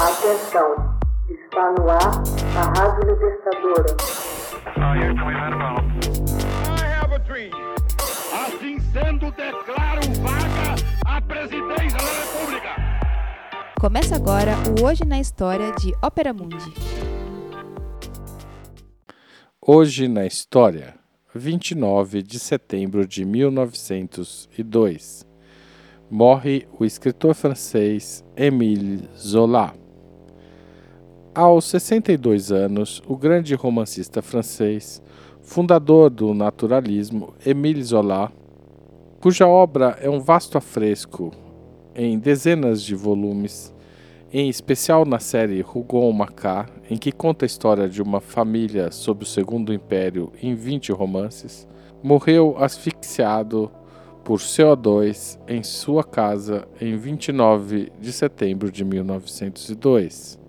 Atenção, está no ar a Rádio Libertadora. Assim sendo, declaro vaga a presidência da República. Começa agora o Hoje na História de Ópera Mundi. Hoje na História, 29 de setembro de 1902. Morre o escritor francês Émile Zola. Aos 62 anos, o grande romancista francês, fundador do naturalismo, Émile Zola, cuja obra é um vasto afresco em dezenas de volumes, em especial na série Rougon-Macquart, em que conta a história de uma família sob o Segundo Império em 20 romances, morreu asfixiado por CO2 em sua casa em 29 de setembro de 1902.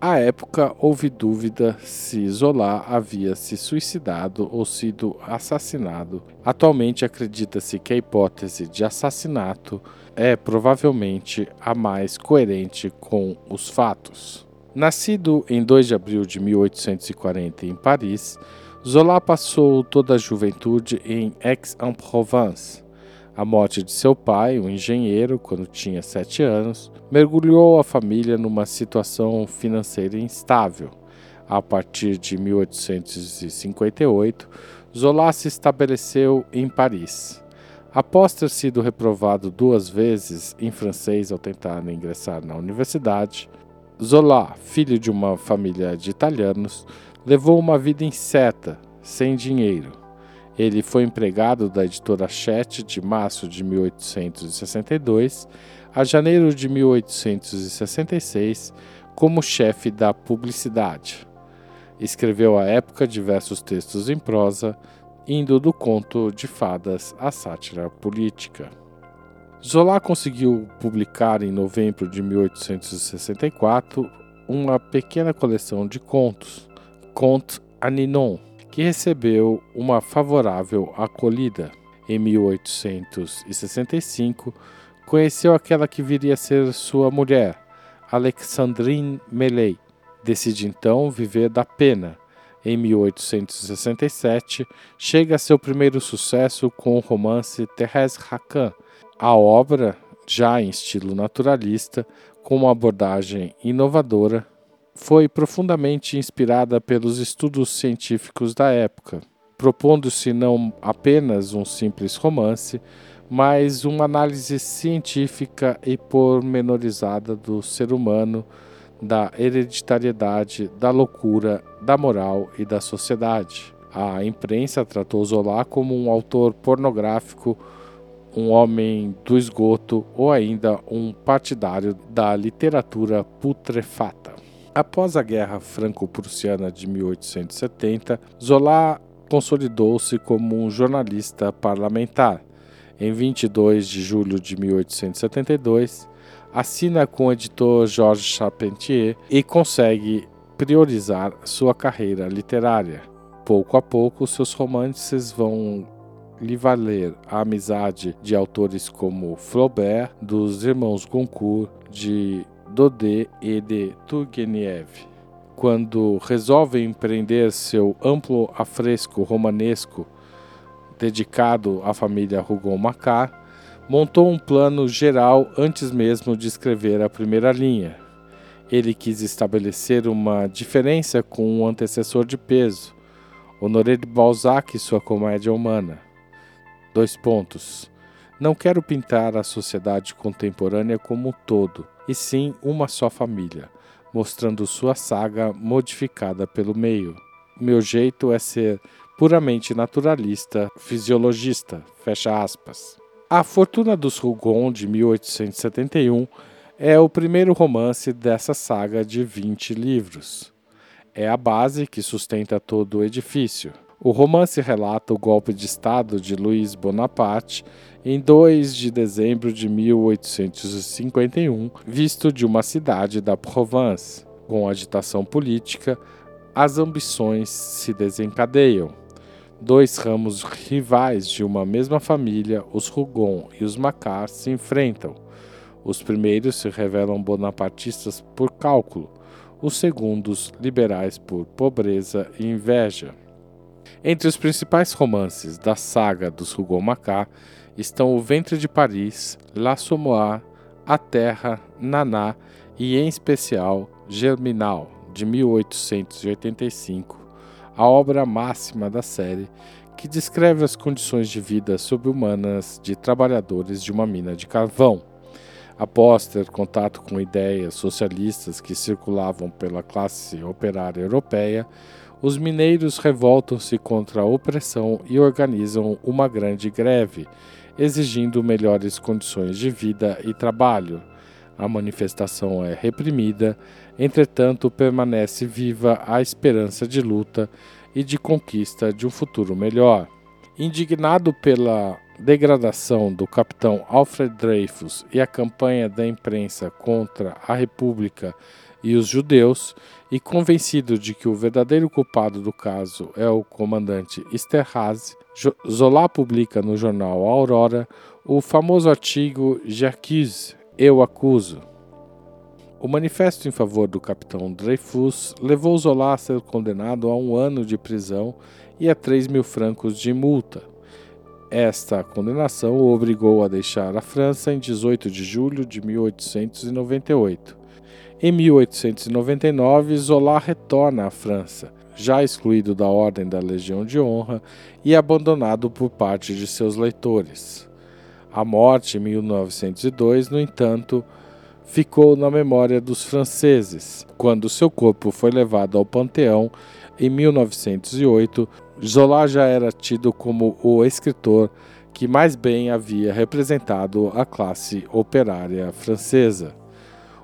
À época, houve dúvida se Zola havia se suicidado ou sido assassinado. Atualmente, acredita-se que a hipótese de assassinato é provavelmente a mais coerente com os fatos. Nascido em 2 de abril de 1840 em Paris, Zola passou toda a juventude em Aix-en-Provence. A morte de seu pai, um engenheiro, quando tinha sete anos, mergulhou a família numa situação financeira instável. A partir de 1858, Zola se estabeleceu em Paris. Após ter sido reprovado duas vezes em francês ao tentar ingressar na universidade, Zola, filho de uma família de italianos, levou uma vida incerta, sem dinheiro. Ele foi empregado da editora Chet de março de 1862 a janeiro de 1866 como chefe da publicidade. Escreveu à época diversos textos em prosa, indo do conto de fadas à sátira política. Zola conseguiu publicar em novembro de 1864 uma pequena coleção de contos, Conte a Ninon, que recebeu uma favorável acolhida. Em 1865, conheceu aquela que viria a ser sua mulher, Alexandrine Meley. Decide então viver da pena. Em 1867, chega a seu primeiro sucesso com o romance Thérèse Racan. A obra, já em estilo naturalista, com uma abordagem inovadora, foi profundamente inspirada pelos estudos científicos da época, propondo-se não apenas um simples romance, mas uma análise científica e pormenorizada do ser humano, da hereditariedade, da loucura, da moral e da sociedade. A imprensa tratou Zola como um autor pornográfico, um homem do esgoto ou ainda um partidário da literatura putrefata. Após a Guerra Franco-Prussiana de 1870, Zola consolidou-se como um jornalista parlamentar. Em 22 de julho de 1872, assina com o editor Georges Charpentier e consegue priorizar sua carreira literária. Pouco a pouco, seus romances vão lhe valer a amizade de autores como Flaubert, dos irmãos Goncourt, de Daudet e de Turgenev. Quando resolve empreender seu amplo afresco romanesco dedicado à família Rougon-Macquart, montou um plano geral antes mesmo de escrever a primeira linha. Ele quis estabelecer uma diferença com um antecessor de peso, Honoré de Balzac e sua comédia humana. Dois pontos. Não quero pintar a sociedade contemporânea como um todo, e sim uma só família, mostrando sua saga modificada pelo meio. Meu jeito é ser puramente naturalista, fisiologista. Fecha aspas. A Fortuna dos Rougon, de 1871, é o primeiro romance dessa saga de 20 livros. É a base que sustenta todo o edifício. O romance relata o golpe de Estado de Luiz Bonaparte em 2 de dezembro de 1851, visto de uma cidade da Provence. Com agitação política, as ambições se desencadeiam. Dois ramos rivais de uma mesma família, os Rougon e os Macquart, se enfrentam. Os primeiros se revelam bonapartistas por cálculo, os segundos liberais por pobreza e inveja. Entre os principais romances da saga dos Rougon-Macquart estão O Ventre de Paris, L'Assommoir, A Terra, Naná e, em especial, Germinal, de 1885, a obra máxima da série, que descreve as condições de vida subhumanas de trabalhadores de uma mina de carvão. Após ter contato com ideias socialistas que circulavam pela classe operária europeia, os mineiros revoltam-se contra a opressão e organizam uma grande greve, exigindo melhores condições de vida e trabalho. A manifestação é reprimida, entretanto, permanece viva a esperança de luta e de conquista de um futuro melhor. Indignado pela degradação do capitão Alfred Dreyfus e a campanha da imprensa contra a República e os judeus, e convencido de que o verdadeiro culpado do caso é o comandante Esterhazy, Zola publica no jornal Aurora o famoso artigo J'accuse, Eu Acuso. O manifesto em favor do capitão Dreyfus levou Zola a ser condenado a um ano de prisão e a 3 mil francos de multa. Esta condenação o obrigou a deixar a França em 18 de julho de 1898. Em 1899, Zola retorna à França, já excluído da Ordem da Legião de Honra e abandonado por parte de seus leitores. A morte em 1902, no entanto, ficou na memória dos franceses. Quando seu corpo foi levado ao Panteão em 1908, Zola já era tido como o escritor que mais bem havia representado a classe operária francesa.